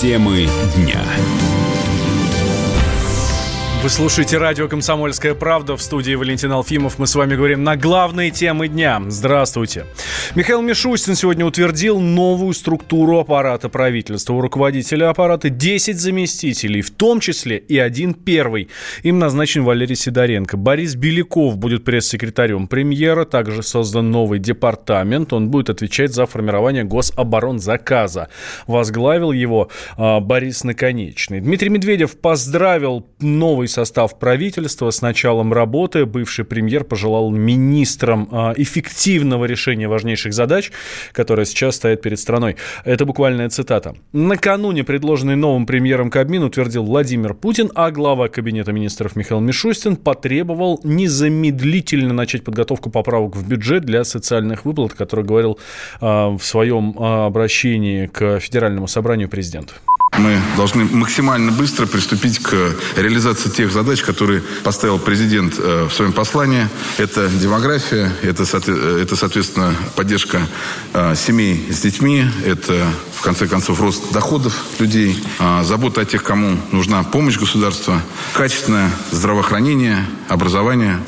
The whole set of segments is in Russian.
Темы дня. Вы слушаете радио «Комсомольская правда» в студии Валентин Алфимов. Мы с вами говорим на главные темы дня. Здравствуйте. Михаил Мишустин сегодня утвердил новую структуру аппарата правительства. У руководителя аппарата 10 заместителей, в том числе и один первый. Им назначен Валерий Сидоренко. Борис Беляков будет пресс-секретарем премьера. Также создан новый департамент. Он будет отвечать за формирование гособоронзаказа. Возглавил его э, Борис Наконечный. Дмитрий Медведев поздравил новый новый состав правительства с началом работы. Бывший премьер пожелал министрам а, эффективного решения важнейших задач, которые сейчас стоят перед страной. Это буквальная цитата. Накануне предложенный новым премьером Кабмин утвердил Владимир Путин, а глава Кабинета министров Михаил Мишустин потребовал незамедлительно начать подготовку поправок в бюджет для социальных выплат, который говорил а, в своем а, обращении к Федеральному собранию президента. Мы должны максимально быстро приступить к реализации тех задач, которые поставил президент э, в своем послании. Это демография, это, это соответственно, поддержка э, семей с детьми, это, в конце концов, рост доходов людей, э, забота о тех, кому нужна помощь государства, качественное здравоохранение, образование,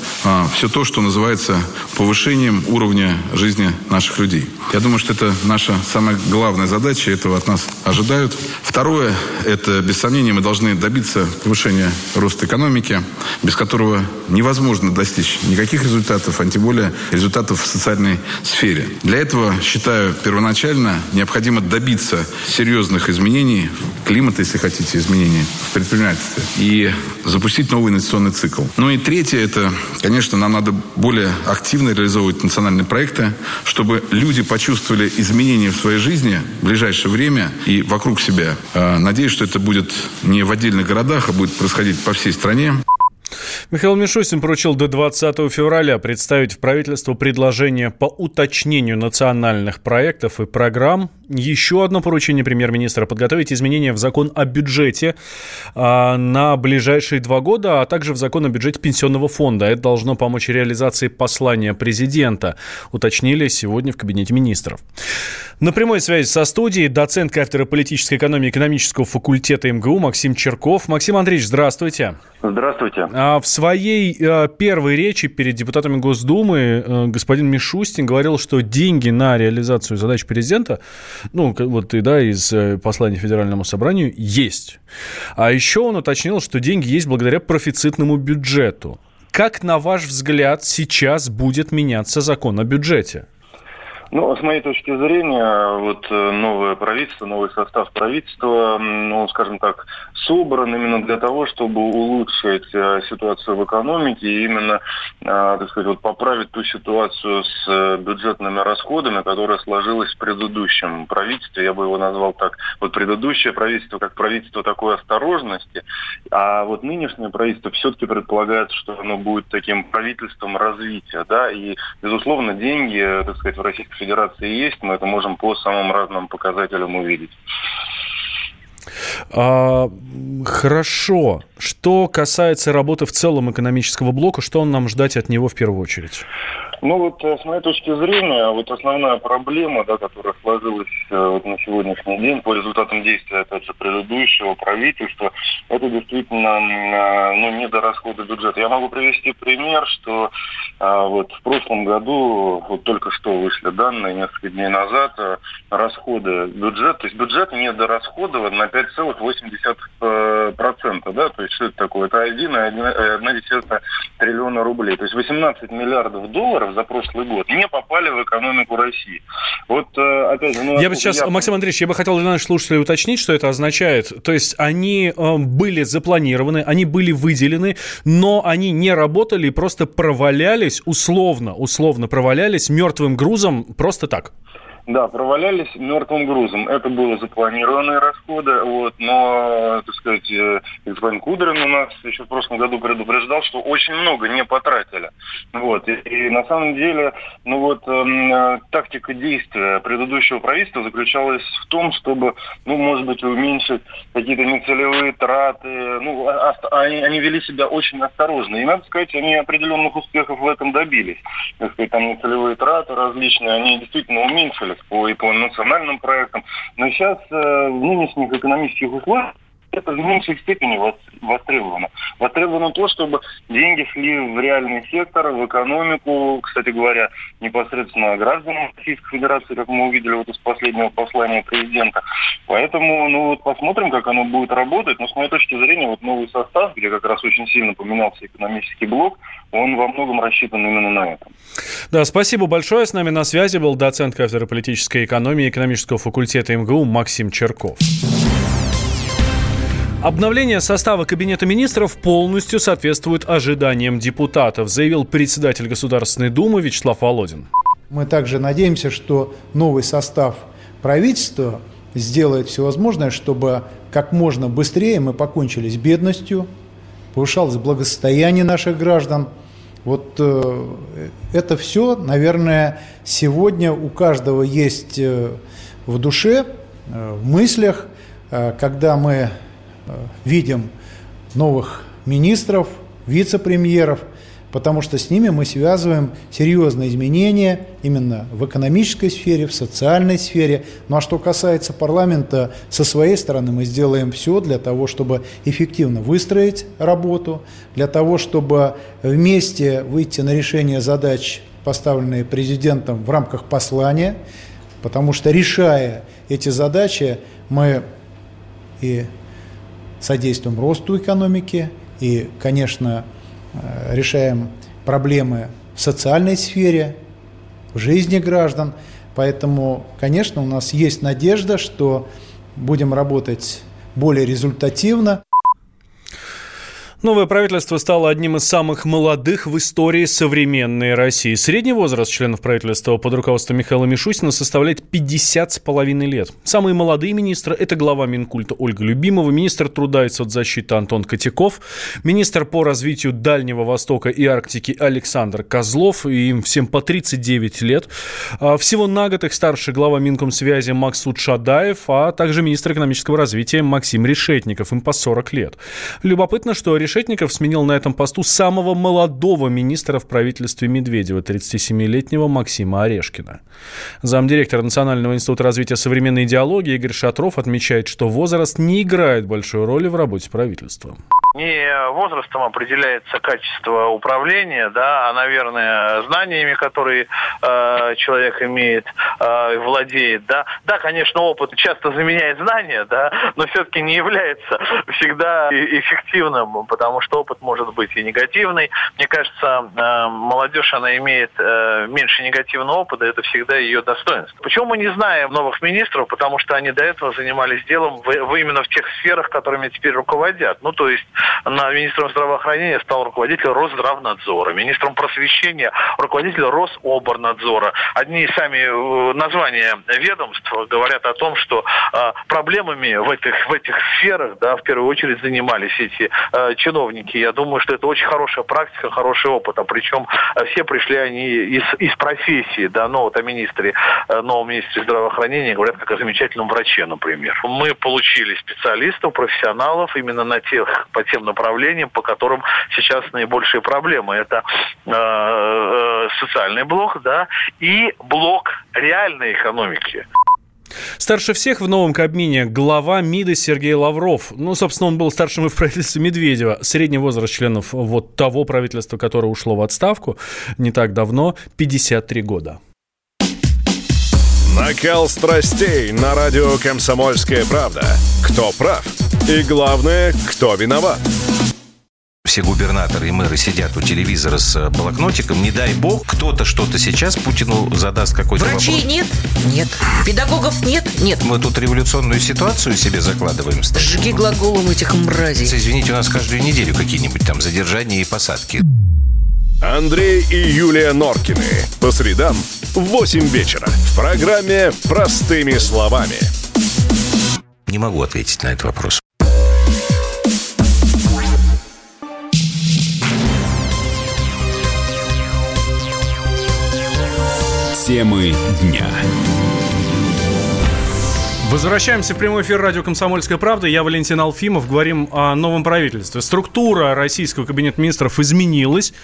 все то, что называется повышением уровня жизни наших людей. Я думаю, что это наша самая главная задача, этого от нас ожидают. Второе Второе, это, без сомнения, мы должны добиться повышения роста экономики, без которого невозможно достичь никаких результатов, а тем более результатов в социальной сфере. Для этого, считаю, первоначально необходимо добиться серьезных изменений климата, если хотите, изменений в предпринимательстве, и запустить новый инвестиционный цикл. Ну и третье, это, конечно, нам надо более активно реализовывать национальные проекты, чтобы люди почувствовали изменения в своей жизни в ближайшее время и вокруг себя. А, надеюсь, что это будет не в отдельных городах, а будет происходить по всей стране. Михаил Мишустин поручил до 20 февраля представить в правительство предложение по уточнению национальных проектов и программ. Еще одно поручение премьер-министра – подготовить изменения в закон о бюджете а, на ближайшие два года, а также в закон о бюджете пенсионного фонда. Это должно помочь реализации послания президента, уточнили сегодня в Кабинете министров. На прямой связи со студией доцент кафедры политической экономии экономического факультета МГУ Максим Черков. Максим Андреевич, здравствуйте. Здравствуйте. А в своей э, первой речи перед депутатами Госдумы э, господин Мишустин говорил, что деньги на реализацию задач президента, ну, вот и да, из э, послания Федеральному собранию, есть. А еще он уточнил, что деньги есть благодаря профицитному бюджету. Как, на ваш взгляд, сейчас будет меняться закон о бюджете? Ну, с моей точки зрения, вот э, новое правительство, новый состав правительства, ну, скажем так, собран именно для того, чтобы улучшить э, ситуацию в экономике и именно, э, так сказать, вот поправить ту ситуацию с бюджетными расходами, которая сложилась в предыдущем правительстве. Я бы его назвал так. Вот предыдущее правительство как правительство такой осторожности, а вот нынешнее правительство все-таки предполагает, что оно будет таким правительством развития, да, и, безусловно, деньги, так сказать, в Российской Федерации есть, мы это можем по самым разным показателям увидеть. А, хорошо. Что касается работы в целом экономического блока, что нам ждать от него в первую очередь? Ну вот э, с моей точки зрения, вот основная проблема, да, которая сложилась э, вот на сегодняшний день по результатам действия, опять же, предыдущего правительства, это действительно э, ну, недорасходы бюджета. Я могу привести пример, что вот в прошлом году, вот только что вышли данные, несколько дней назад, расходы бюджета, то есть бюджет недорасходован на 5,8%, да, то есть что это такое? Это 1,1 триллиона рублей, то есть 18 миллиардов долларов за прошлый год не попали в экономику России. Вот, э, опять же... Ну, я бы сейчас, я... Максим Андреевич, я бы хотел для наших слушателей уточнить, что это означает. То есть они э, были запланированы, они были выделены, но они не работали и просто провалялись, условно, условно провалялись мертвым грузом просто так. Да, провалялись мертвым грузом. Это были запланированные расходы, вот, но, так сказать, э, господин Кудрин у нас еще в прошлом году предупреждал, что очень много не потратили. Вот, и, и на самом деле, ну вот, э, тактика действия предыдущего правительства заключалась в том, чтобы, ну, может быть, уменьшить какие-то нецелевые траты. Ну, а, а, они, они вели себя очень осторожно. И, надо сказать, они определенных успехов в этом добились. Так сказать, там нецелевые траты различные, они действительно уменьшились. По, и по национальным проектам. Но сейчас э, в нынешних экономических условиях это в меньшей степени востребовано. Востребовано то, чтобы деньги шли в реальный сектор, в экономику, кстати говоря, непосредственно гражданам Российской Федерации, как мы увидели вот из последнего послания президента. Поэтому, ну вот посмотрим, как оно будет работать. Но с моей точки зрения, вот новый состав, где как раз очень сильно поменялся экономический блок, он во многом рассчитан именно на это. Да, спасибо большое. С нами на связи был доцент кафедры политической экономии экономического факультета МГУ Максим Черков. Обновление состава Кабинета министров полностью соответствует ожиданиям депутатов, заявил председатель Государственной Думы Вячеслав Володин. Мы также надеемся, что новый состав правительства сделает все возможное, чтобы как можно быстрее мы покончили с бедностью, повышалось благосостояние наших граждан. Вот э, это все, наверное, сегодня у каждого есть э, в душе, э, в мыслях, э, когда мы видим новых министров, вице-премьеров, потому что с ними мы связываем серьезные изменения именно в экономической сфере, в социальной сфере. Ну а что касается парламента, со своей стороны мы сделаем все для того, чтобы эффективно выстроить работу, для того, чтобы вместе выйти на решение задач, поставленные президентом в рамках послания, потому что решая эти задачи, мы и содействуем росту экономики и, конечно, э, решаем проблемы в социальной сфере, в жизни граждан. Поэтому, конечно, у нас есть надежда, что будем работать более результативно. Новое правительство стало одним из самых молодых в истории современной России. Средний возраст членов правительства под руководством Михаила Мишустина составляет 50 с половиной лет. Самые молодые министры – это глава Минкульта Ольга Любимова, министр труда и соцзащиты Антон Котяков, министр по развитию Дальнего Востока и Арктики Александр Козлов, и им всем по 39 лет. А всего на год их старший глава Минкомсвязи Максут Шадаев, а также министр экономического развития Максим Решетников, им по 40 лет. Любопытно, что Решетников сменил на этом посту самого молодого министра в правительстве Медведева, 37-летнего Максима Орешкина. Замдиректора Национального института развития современной идеологии Игорь Шатров отмечает, что возраст не играет большой роли в работе правительства не возрастом определяется качество управления, да, а, наверное, знаниями, которые э, человек имеет, э, владеет, да. Да, конечно, опыт часто заменяет знания, да, но все-таки не является всегда эффективным, потому что опыт может быть и негативный. Мне кажется, э, молодежь, она имеет э, меньше негативного опыта, это всегда ее достоинство. Почему мы не знаем новых министров? Потому что они до этого занимались делом в, в именно в тех сферах, которыми теперь руководят. Ну, то есть на министром здравоохранения стал руководитель Росздравнадзора, министром просвещения руководитель Рособорнадзора. Одни сами э, названия ведомств говорят о том, что э, проблемами в этих, в этих сферах, да, в первую очередь занимались эти э, чиновники. Я думаю, что это очень хорошая практика, хороший опыт. А причем все пришли они из, из профессии, да, ну вот о министре, новом министре здравоохранения говорят как о замечательном враче, например. Мы получили специалистов, профессионалов именно на тех, по тем направлениям, по которым сейчас наибольшие проблемы. Это э, э, социальный блок, да, и блок реальной экономики. Старше всех в новом Кабмине глава МИДа Сергей Лавров. Ну, собственно, он был старшим и в правительстве Медведева. Средний возраст членов вот того правительства, которое ушло в отставку не так давно, 53 года. Накал страстей на радио «Комсомольская правда». Кто прав? И главное, кто виноват? все губернаторы и мэры сидят у телевизора с э, блокнотиком, не дай бог, кто-то что-то сейчас Путину задаст какой-то Врачей вопрос. нет? Нет. Педагогов нет? Нет. Мы тут революционную ситуацию себе закладываем. Жги глаголом этих мразей. Извините, у нас каждую неделю какие-нибудь там задержания и посадки. Андрей и Юлия Норкины. По средам в 8 вечера. В программе «Простыми словами». Не могу ответить на этот вопрос. Темы дня. Возвращаемся в прямой эфир радио «Комсомольская правда». Я Валентин Алфимов. Говорим о новом правительстве. Структура российского кабинета министров изменилась,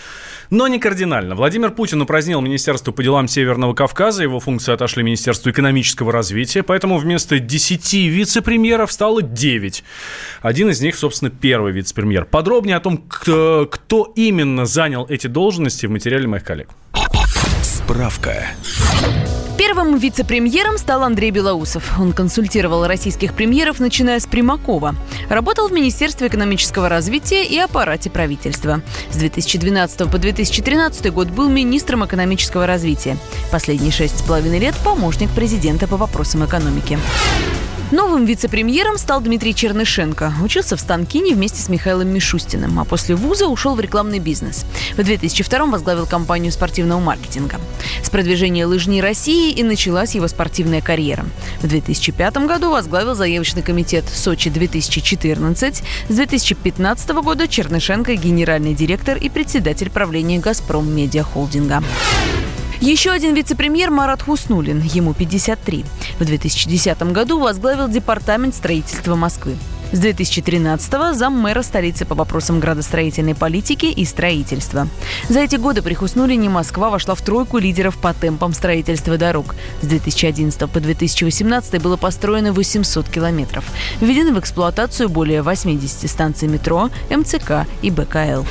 но не кардинально. Владимир Путин упразднил Министерство по делам Северного Кавказа. Его функции отошли Министерству экономического развития. Поэтому вместо 10 вице-премьеров стало 9. Один из них, собственно, первый вице-премьер. Подробнее о том, кто, именно занял эти должности в материале моих коллег. Справка. Первым вице-премьером стал Андрей Белоусов. Он консультировал российских премьеров, начиная с Примакова. Работал в Министерстве экономического развития и аппарате правительства. С 2012 по 2013 год был министром экономического развития. Последние шесть с половиной лет помощник президента по вопросам экономики. Новым вице-премьером стал Дмитрий Чернышенко. Учился в Станкине вместе с Михаилом Мишустиным, а после вуза ушел в рекламный бизнес. В 2002 возглавил компанию спортивного маркетинга. С продвижения лыжни России и началась его спортивная карьера. В 2005 году возглавил заявочный комитет «Сочи-2014». С 2015 года Чернышенко – генеральный директор и председатель правления «Газпром Медиа Холдинга». Еще один вице-премьер Марат Хуснулин, ему 53. В 2010 году возглавил Департамент строительства Москвы. С 2013-го зам мэра столицы по вопросам градостроительной политики и строительства. За эти годы при Хуснулине Москва вошла в тройку лидеров по темпам строительства дорог. С 2011 по 2018 было построено 800 километров. Введены в эксплуатацию более 80 станций метро, МЦК и БКЛ.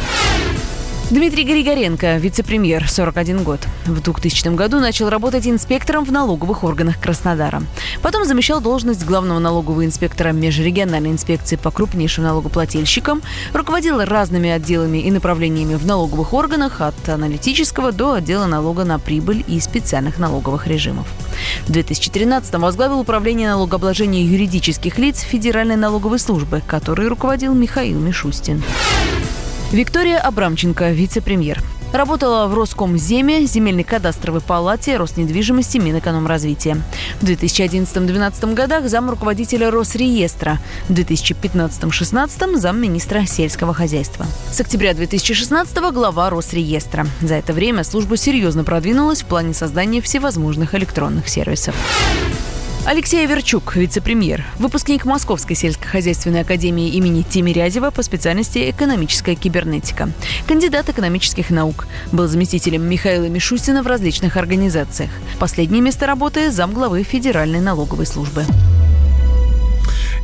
Дмитрий Григоренко, вице-премьер, 41 год. В 2000 году начал работать инспектором в налоговых органах Краснодара. Потом замещал должность главного налогового инспектора межрегиональной инспекции по крупнейшим налогоплательщикам, руководил разными отделами и направлениями в налоговых органах от аналитического до отдела налога на прибыль и специальных налоговых режимов. В 2013 возглавил управление налогообложения юридических лиц Федеральной налоговой службы, которой руководил Михаил Мишустин. Виктория Абрамченко, вице-премьер. Работала в Роскомземе, Земельной кадастровой палате, Роснедвижимости, Минэкономразвития. В 2011-2012 годах зам руководителя Росреестра. В 2015-2016 зам министра сельского хозяйства. С октября 2016 глава Росреестра. За это время служба серьезно продвинулась в плане создания всевозможных электронных сервисов. Алексей Верчук, вице-премьер, выпускник Московской сельскохозяйственной академии имени Тимирязева по специальности экономическая кибернетика. Кандидат экономических наук. Был заместителем Михаила Мишустина в различных организациях. Последнее место работы – замглавы Федеральной налоговой службы.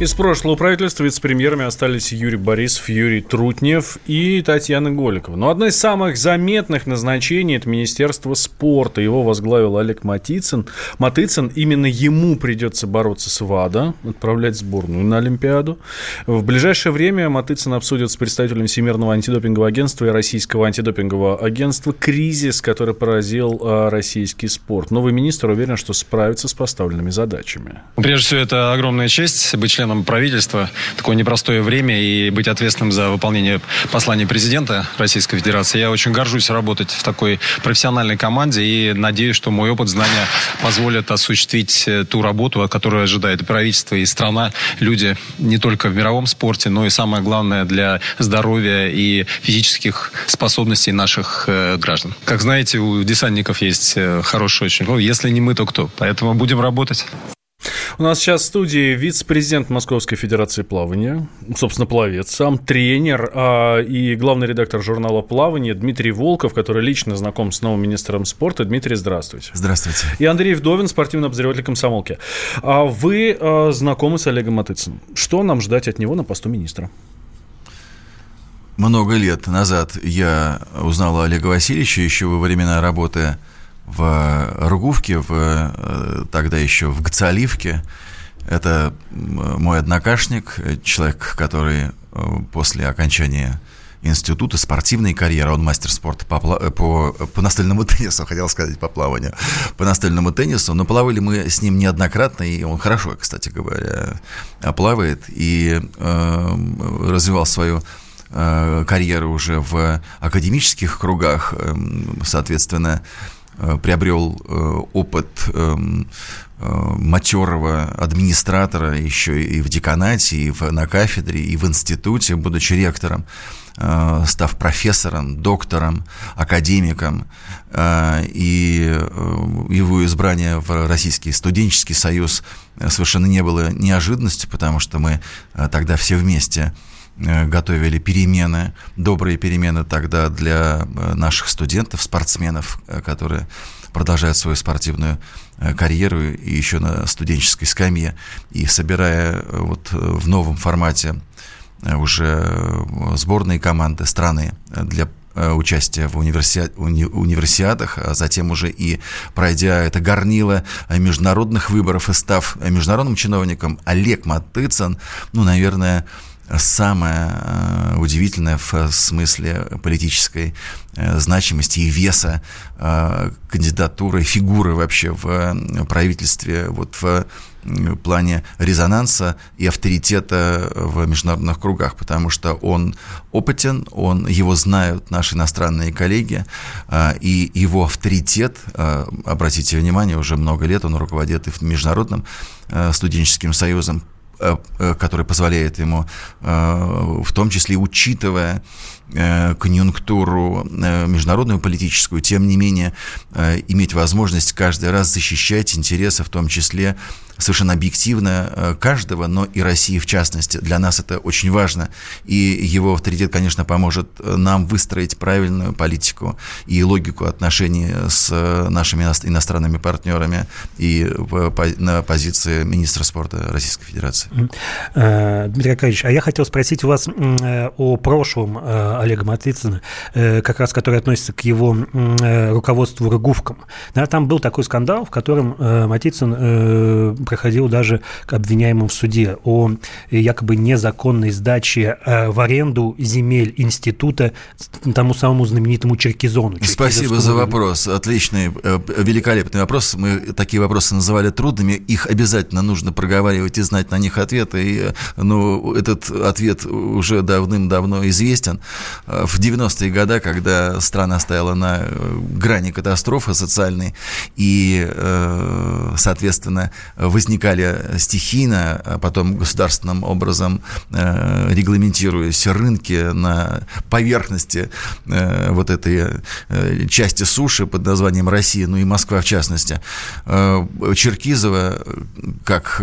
Из прошлого правительства вице-премьерами остались Юрий Борисов, Юрий Трутнев и Татьяна Голикова. Но одно из самых заметных назначений – это Министерство спорта. Его возглавил Олег Матицын. Матыцын. Именно ему придется бороться с ВАДА, отправлять сборную на Олимпиаду. В ближайшее время Матыцын обсудит с представителем Всемирного антидопингового агентства и Российского антидопингового агентства кризис, который поразил а, российский спорт. Новый министр уверен, что справится с поставленными задачами. Прежде всего, это огромная честь быть членом членом правительства такое непростое время и быть ответственным за выполнение послания президента Российской Федерации. Я очень горжусь работать в такой профессиональной команде и надеюсь, что мой опыт, знания позволят осуществить э, ту работу, которую ожидает правительство, и страна, люди не только в мировом спорте, но и самое главное для здоровья и физических способностей наших э, граждан. Как знаете, у десантников есть э, хороший очень, ну, если не мы, то кто? Поэтому будем работать. У нас сейчас в студии вице-президент Московской Федерации плавания, собственно, пловец, сам тренер а, и главный редактор журнала «Плавание» Дмитрий Волков, который лично знаком с новым министром спорта. Дмитрий, здравствуйте. Здравствуйте. И Андрей Вдовин, спортивный обозреватель комсомолки. А вы а, знакомы с Олегом Матыцыным. Что нам ждать от него на посту министра? Много лет назад я узнал Олега Васильевича еще во времена работы в Ругувке, в, э, тогда еще в Гцаливке. Это мой однокашник, человек, который э, после окончания института спортивной карьеры, он мастер спорта по, по, по настольному теннису, хотел сказать, по плаванию, по настольному теннису, но плавали мы с ним неоднократно, и он хорошо, кстати говоря, плавает, и э, развивал свою э, карьеру уже в академических кругах, э, соответственно, приобрел опыт эм, матерого администратора еще и в деканате, и на кафедре, и в институте, будучи ректором. Э, став профессором, доктором, академиком, э, и э, его избрание в Российский студенческий союз совершенно не было неожиданностью, потому что мы тогда все вместе готовили перемены, добрые перемены тогда для наших студентов, спортсменов, которые продолжают свою спортивную карьеру и еще на студенческой скамье. И собирая вот в новом формате Э, уже э, сборные команды страны для э, участия в универси... уни... универсиадах, а затем уже и пройдя это горнило международных выборов и став международным чиновником, Олег Матыцын, ну, наверное, самое удивительное в смысле политической значимости и веса кандидатуры, фигуры вообще в правительстве, вот в плане резонанса и авторитета в международных кругах, потому что он опытен, он, его знают наши иностранные коллеги, и его авторитет, обратите внимание, уже много лет он руководит и Международным студенческим союзом, который позволяет ему, в том числе учитывая конъюнктуру международную политическую, тем не менее иметь возможность каждый раз защищать интересы, в том числе совершенно объективно э, каждого, но и России в частности. Для нас это очень важно. И его авторитет, конечно, поможет э, нам выстроить правильную политику и логику отношений с э, нашими иностранными партнерами и на позиции министра спорта Российской Федерации. Дмитрий Аркадьевич, а я хотел спросить у вас о прошлом Олега Матвицына, как раз который относится к его руководству РГУФКом. Там был такой скандал, в котором Матицын проходил даже к обвиняемым в суде о якобы незаконной сдаче э, в аренду земель института тому самому знаменитому Черкизону. Спасибо за вопрос. Отличный, э, великолепный вопрос. Мы такие вопросы называли трудными. Их обязательно нужно проговаривать и знать на них ответы. И, э, ну, этот ответ уже давным-давно известен. В 90-е годы, когда страна стояла на грани катастрофы социальной, и, соответственно, возникали стихийно, а потом государственным образом э, регламентируясь рынки на поверхности э, вот этой э, части суши под названием Россия, ну и Москва в частности. Черкизово, как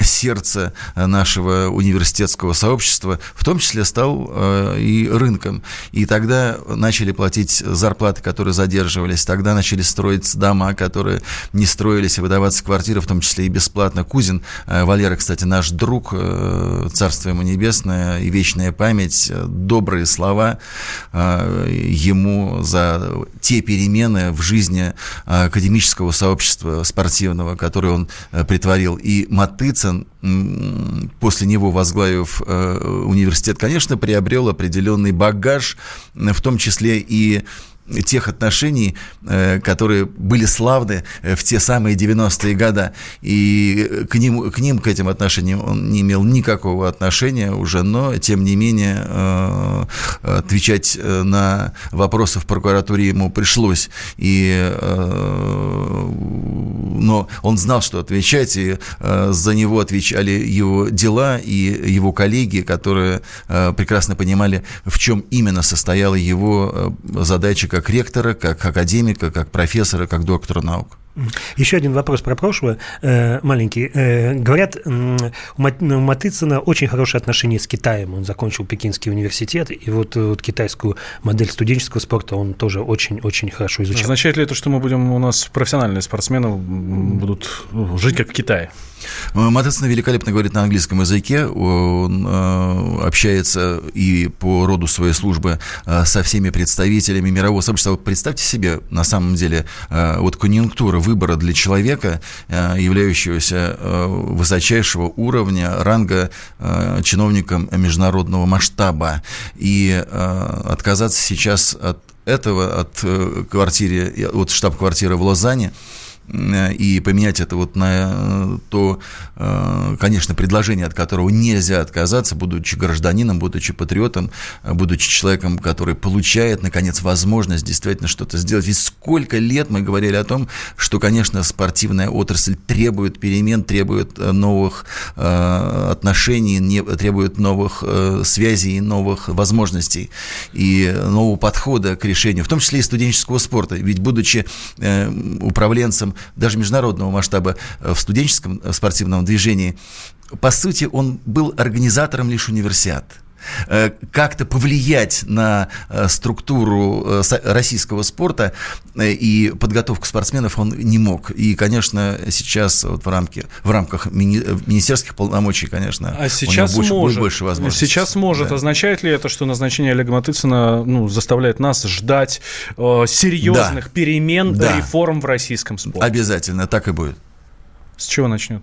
сердце нашего университетского сообщества, в том числе стал и рынком. И тогда начали платить зарплаты, которые задерживались, тогда начали строить дома, которые не строились, и выдаваться квартиры квартиры, в том числе и бесплатно. Кузин, э, Валера, кстати, наш друг, э, царство ему небесное и вечная память, э, добрые слова ему за те перемены в жизни академического сообщества спортивного, которые он притворил. И Матыцын, после него возглавив университет, конечно, приобрел определенный багаж, в том числе и тех отношений, э, которые были славны э, в те самые 90-е годы. И к ним, к ним, к этим отношениям он не имел никакого отношения уже, но, тем не менее, э, отвечать на вопросы в прокуратуре ему пришлось. И, но он знал, что отвечать, и за него отвечали его дела и его коллеги, которые прекрасно понимали, в чем именно состояла его задача как как ректора, как академика, как профессора, как доктора наук. Еще один вопрос про прошлое, э, маленький. Э, говорят, у Матыцына очень хорошие отношения с Китаем. Он закончил Пекинский университет, и вот, вот китайскую модель студенческого спорта он тоже очень-очень хорошо изучал. Означает ли это, что мы будем, у нас профессиональные спортсмены будут жить как в Китае? Э, Матыцын великолепно говорит на английском языке, он э, общается и по роду своей службы э, со всеми представителями мирового сообщества. Представьте себе, на самом деле, э, вот конъюнктура выбора для человека, э, являющегося э, высочайшего уровня, ранга э, чиновником международного масштаба. И отказаться сейчас от этого, от квартиры, от штаб-квартиры в Лозанне, и поменять это вот на то, конечно, предложение, от которого нельзя отказаться, будучи гражданином, будучи патриотом, будучи человеком, который получает, наконец, возможность действительно что-то сделать. Ведь сколько лет мы говорили о том, что, конечно, спортивная отрасль требует перемен, требует новых отношений, требует новых связей, новых возможностей и нового подхода к решению, в том числе и студенческого спорта. Ведь будучи управленцем даже международного масштаба в студенческом спортивном движении, по сути, он был организатором лишь универсиад. э, как-то повлиять на э, структуру э, российского спорта и подготовку спортсменов он не мог. И, конечно, сейчас вот в, рамке, в рамках мини, министерских полномочий, конечно, а сейчас у него может, будет больше возможностей. Сейчас может. Да. Означает ли это, что назначение Олега Матыцына ну, заставляет нас ждать э, серьезных да. перемен, да. реформ в российском спорте? Обязательно, так и будет. С чего начнет?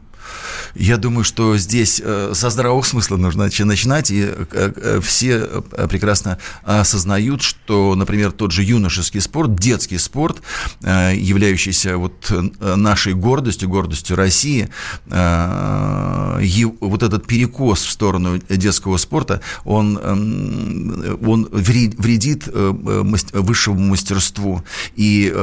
Я думаю, что здесь э, со здравого смысла нужно начинать, и э, э, все прекрасно осознают, что, например, тот же юношеский спорт, детский спорт, являющийся вот нашей гордостью, гордостью России, вот этот перекос в сторону детского спорта, он, эм, он вредит высшему мастерству, и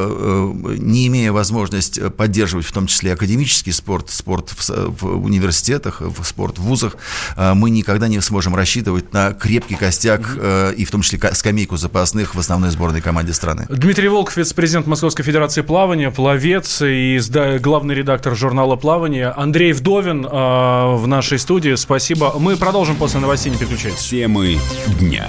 не имея возможности поддерживать в том числе академический спорт, спорт в в университетах, в спорт, в вузах, э, мы никогда не сможем рассчитывать на крепкий костяк mm-hmm. и в том числе скамейку запасных в основной сборной команде страны. Дмитрий Волков, вице-президент Московской Федерации плавания, пловец и главный редактор журнала «Плавание». Андрей Вдовин э, в нашей студии. Спасибо. Мы продолжим после новостей, не переключайтесь. Темы дня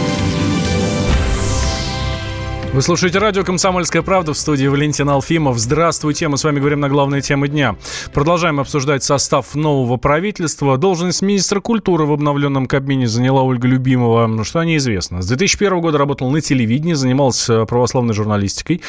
Вы слушаете радио «Комсомольская правда» в студии Валентин Алфимов. Здравствуйте, мы с вами говорим на главные темы дня. Продолжаем обсуждать состав нового правительства. Должность министра культуры в обновленном Кабмине заняла Ольга Любимова, ну, что неизвестно. С 2001 года работал на телевидении, занимался православной журналистикой.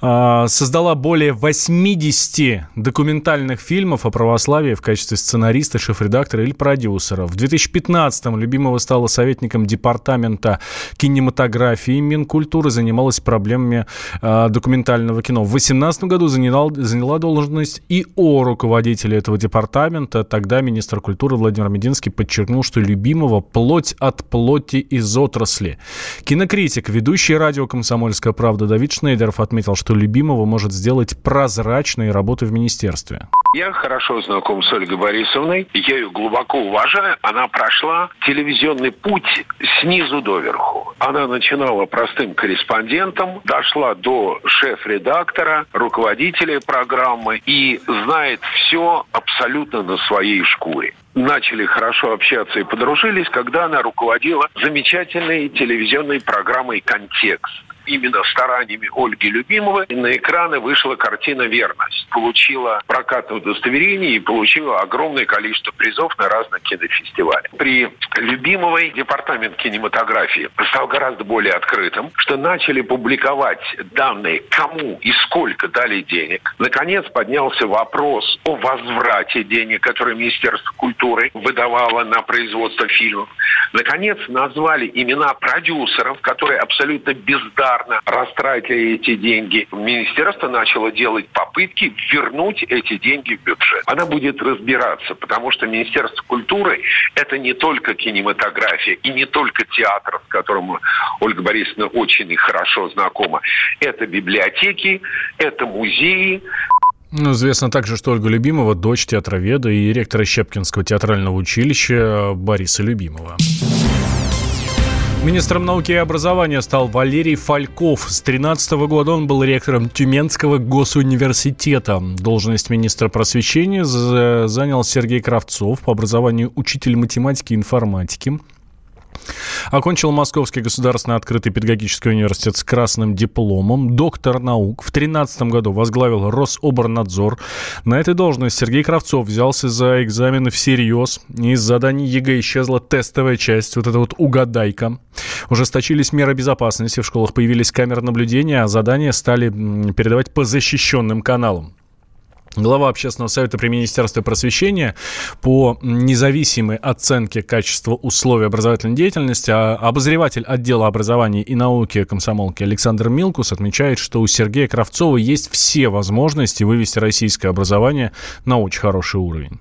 А, создала более 80 документальных фильмов о православии в качестве сценариста, шеф-редактора или продюсера. В 2015-м Любимова стала советником департамента кинематографии Минкультуры, занималась занималась проблемами э, документального кино. В 2018 году заняла, заняла должность ИО руководителя этого департамента. Тогда министр культуры Владимир Мединский подчеркнул, что любимого плоть от плоти из отрасли. Кинокритик, ведущий радио «Комсомольская правда» Давид Шнейдеров отметил, что любимого может сделать прозрачной работы в министерстве. Я хорошо знаком с Ольгой Борисовной. Я ее глубоко уважаю. Она прошла телевизионный путь снизу доверху. Она начинала простым корреспондентом, дошла до шеф-редактора, руководителя программы и знает все абсолютно на своей шкуре. Начали хорошо общаться и подружились, когда она руководила замечательной телевизионной программой «Контекст» именно стараниями Ольги Любимовой на экраны вышла картина «Верность». Получила прокатное удостоверение и получила огромное количество призов на разных кинофестивалях. При Любимовой департамент кинематографии стал гораздо более открытым, что начали публиковать данные, кому и сколько дали денег. Наконец поднялся вопрос о возврате денег, которые Министерство культуры выдавало на производство фильмов. Наконец назвали имена продюсеров, которые абсолютно бездарно бездарно растратили эти деньги. Министерство начало делать попытки вернуть эти деньги в бюджет. Она будет разбираться, потому что Министерство культуры – это не только кинематография и не только театр, с которым Ольга Борисовна очень и хорошо знакома. Это библиотеки, это музеи, ну, известно также, что Ольга Любимова – дочь театроведа и ректора Щепкинского театрального училища Бориса Любимова. Министром науки и образования стал Валерий Фальков. С 2013 года он был ректором Тюменского госуниверситета. Должность министра просвещения занял Сергей Кравцов по образованию учитель математики и информатики. Окончил Московский государственный открытый педагогический университет с красным дипломом, доктор наук. В 2013 году возглавил Рособрнадзор. На этой должности Сергей Кравцов взялся за экзамены всерьез. Из заданий ЕГЭ исчезла тестовая часть, вот эта вот угадайка. Ужесточились меры безопасности, в школах появились камеры наблюдения, а задания стали передавать по защищенным каналам. Глава общественного совета при Министерстве просвещения по независимой оценке качества условий образовательной деятельности, а обозреватель отдела образования и науки комсомолки Александр Милкус отмечает, что у Сергея Кравцова есть все возможности вывести российское образование на очень хороший уровень.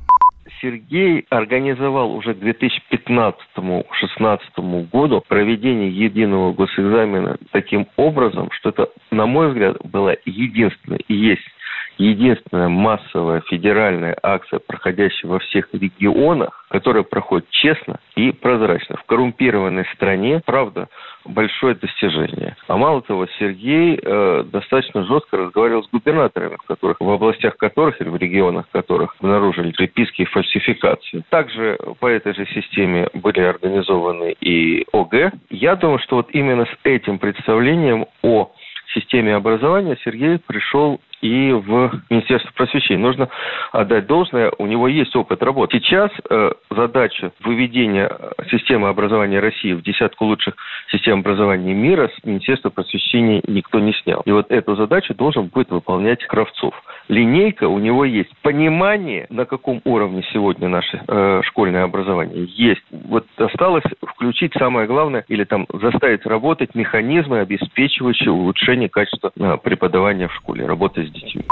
Сергей организовал уже к 2015-2016 году проведение единого госэкзамена таким образом, что это, на мой взгляд, было единственное и есть единственная массовая федеральная акция, проходящая во всех регионах, которая проходит честно и прозрачно. В коррумпированной стране, правда, большое достижение. А мало того, Сергей э, достаточно жестко разговаривал с губернаторами, в, которых, в областях которых или в регионах которых обнаружили приписки и фальсификации. Также по этой же системе были организованы и ОГЭ. Я думаю, что вот именно с этим представлением о системе образования Сергей пришел и в Министерство просвещения. Нужно отдать должное, у него есть опыт работы. Сейчас э, задача выведения э, системы образования России в десятку лучших систем образования мира с Министерства просвещения никто не снял. И вот эту задачу должен будет выполнять Кравцов. Линейка у него есть. Понимание, на каком уровне сегодня наше э, школьное образование, есть. Вот осталось включить самое главное, или там заставить работать механизмы, обеспечивающие улучшение качества э, преподавания в школе, работы детьми.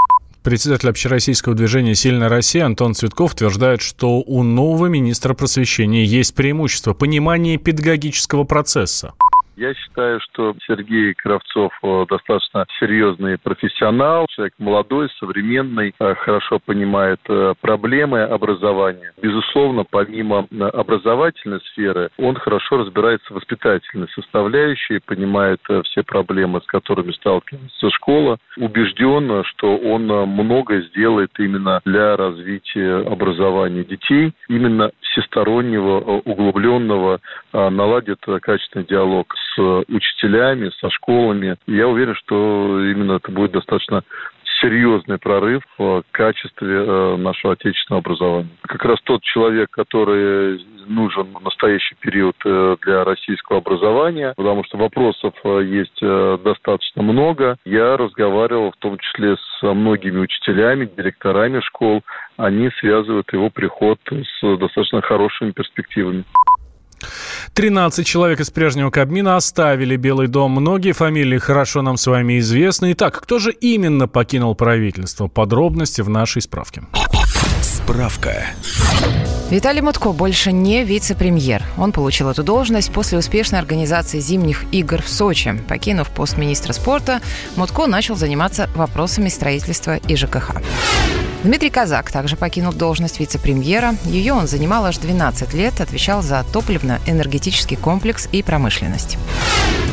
Председатель общероссийского движения «Сильная Россия» Антон Цветков утверждает, что у нового министра просвещения есть преимущество – понимание педагогического процесса. Я считаю, что Сергей Кравцов э, достаточно серьезный профессионал, человек молодой, современный, э, хорошо понимает э, проблемы образования. Безусловно, помимо образовательной сферы, он хорошо разбирается в воспитательной составляющей, понимает все проблемы, с которыми сталкивается школа. Убежден, что он много сделает именно для развития образования детей, именно всестороннего, углубленного, наладит качественный диалог с с учителями, со школами. Я уверен, что именно это будет достаточно серьезный прорыв в качестве э, нашего отечественного образования. Как раз тот человек, который нужен в настоящий период э, для российского образования, потому что вопросов э, есть достаточно много. Я разговаривал в том числе с многими учителями, директорами школ. Они связывают его приход с достаточно хорошими перспективами. 13 человек из прежнего Кабмина оставили Белый дом. Многие фамилии хорошо нам с вами известны. Итак, кто же именно покинул правительство? Подробности в нашей справке. Справка. Виталий Мутко больше не вице-премьер. Он получил эту должность после успешной организации зимних игр в Сочи. Покинув пост министра спорта, Мутко начал заниматься вопросами строительства и ЖКХ. Дмитрий Казак также покинул должность вице-премьера. Ее он занимал аж 12 лет, отвечал за топливно-энергетический комплекс и промышленность.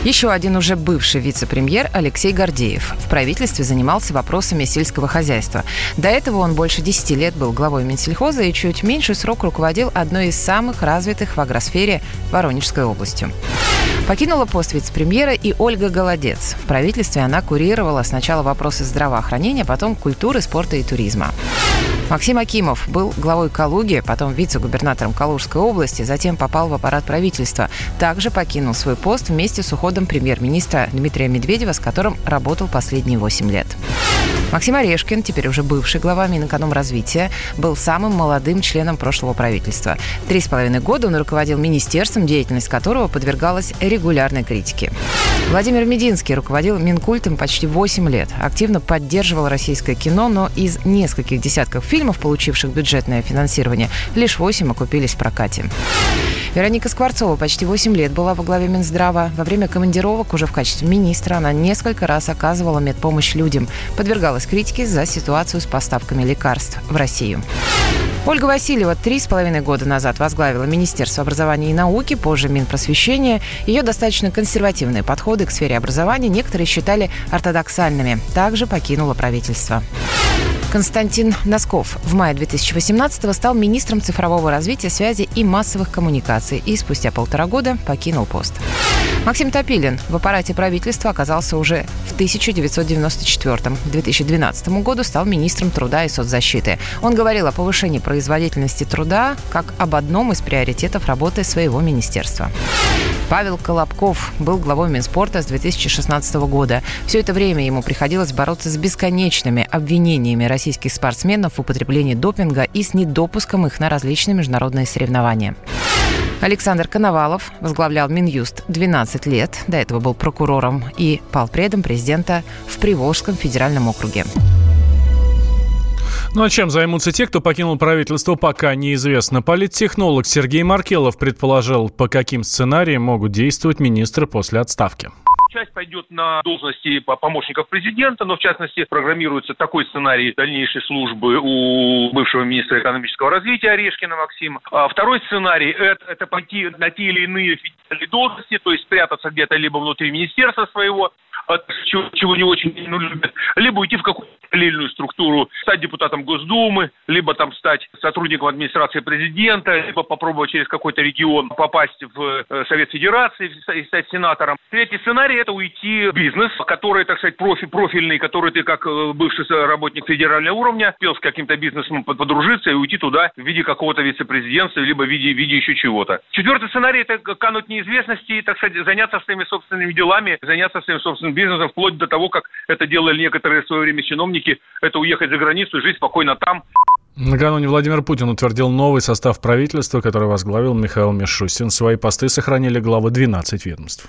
Еще один уже бывший вице-премьер Алексей Гордеев. В правительстве занимался вопросами сельского хозяйства. До этого он больше 10 лет был главой Минсельхоза и чуть меньший срок руководил одной из самых развитых в агросфере Воронежской областью. Покинула пост вице-премьера и Ольга Голодец. В правительстве она курировала сначала вопросы здравоохранения, потом культуры, спорта и туризма. Максим Акимов был главой Калуги, потом вице-губернатором Калужской области, затем попал в аппарат правительства. Также покинул свой пост вместе с уходом премьер-министра Дмитрия Медведева, с которым работал последние 8 лет. Максим Орешкин, теперь уже бывший глава Минэкономразвития, был самым молодым членом прошлого правительства. Три с половиной года он руководил министерством, деятельность которого подвергалась регулярной критике. Владимир Мединский руководил Минкультом почти 8 лет. Активно поддерживал российское кино, но из нескольких десятков фильмов, получивших бюджетное финансирование, лишь 8 окупились в прокате. Вероника Скворцова почти 8 лет была во главе Минздрава. Во время командировок уже в качестве министра она несколько раз оказывала медпомощь людям, подвергалась критике за ситуацию с поставками лекарств в Россию. Ольга Васильева три с половиной года назад возглавила Министерство образования и науки, позже Минпросвещения. Ее достаточно консервативные подходы к сфере образования некоторые считали ортодоксальными. Также покинула правительство. Константин Носков в мае 2018 стал министром цифрового развития, связи и массовых коммуникаций и спустя полтора года покинул пост. Максим Топилин в аппарате правительства оказался уже в 1994 К 2012 году стал министром труда и соцзащиты. Он говорил о повышении производительности труда как об одном из приоритетов работы своего министерства. Павел Колобков был главой Минспорта с 2016 года. Все это время ему приходилось бороться с бесконечными обвинениями российских спортсменов в употреблении допинга и с недопуском их на различные международные соревнования. Александр Коновалов возглавлял Минюст 12 лет, до этого был прокурором и пал предом президента в Приволжском федеральном округе. Ну а чем займутся те, кто покинул правительство, пока неизвестно. Политтехнолог Сергей Маркелов предположил, по каким сценариям могут действовать министры после отставки часть пойдет на должности помощников президента, но в частности программируется такой сценарий дальнейшей службы у бывшего министра экономического развития Орешкина Максима. А второй сценарий это, это пойти на те или иные должности, то есть спрятаться где-то либо внутри министерства своего, чего, чего не очень ну, любят, либо уйти в какую-то параллельную структуру, стать депутатом Госдумы, либо там стать сотрудником администрации президента, либо попробовать через какой-то регион попасть в э, Совет Федерации и стать сенатором. Третий сценарий – это уйти в бизнес, который, так сказать, профи, профильный, который ты как э, бывший работник федерального уровня, успел с каким-то бизнесом подружиться и уйти туда в виде какого-то вице-президентства, либо в виде, в виде еще чего-то. Четвертый сценарий – это кануть неизвестности, так сказать, заняться своими собственными делами, заняться своим собственным бизнесом, вплоть до того, как это делали некоторые в свое время чиновники, это уехать за границу и жить спокойно там. Накануне Владимир Путин утвердил новый состав правительства, который возглавил Михаил Мишустин. Свои посты сохранили главы 12 ведомств.